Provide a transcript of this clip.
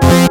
Bye.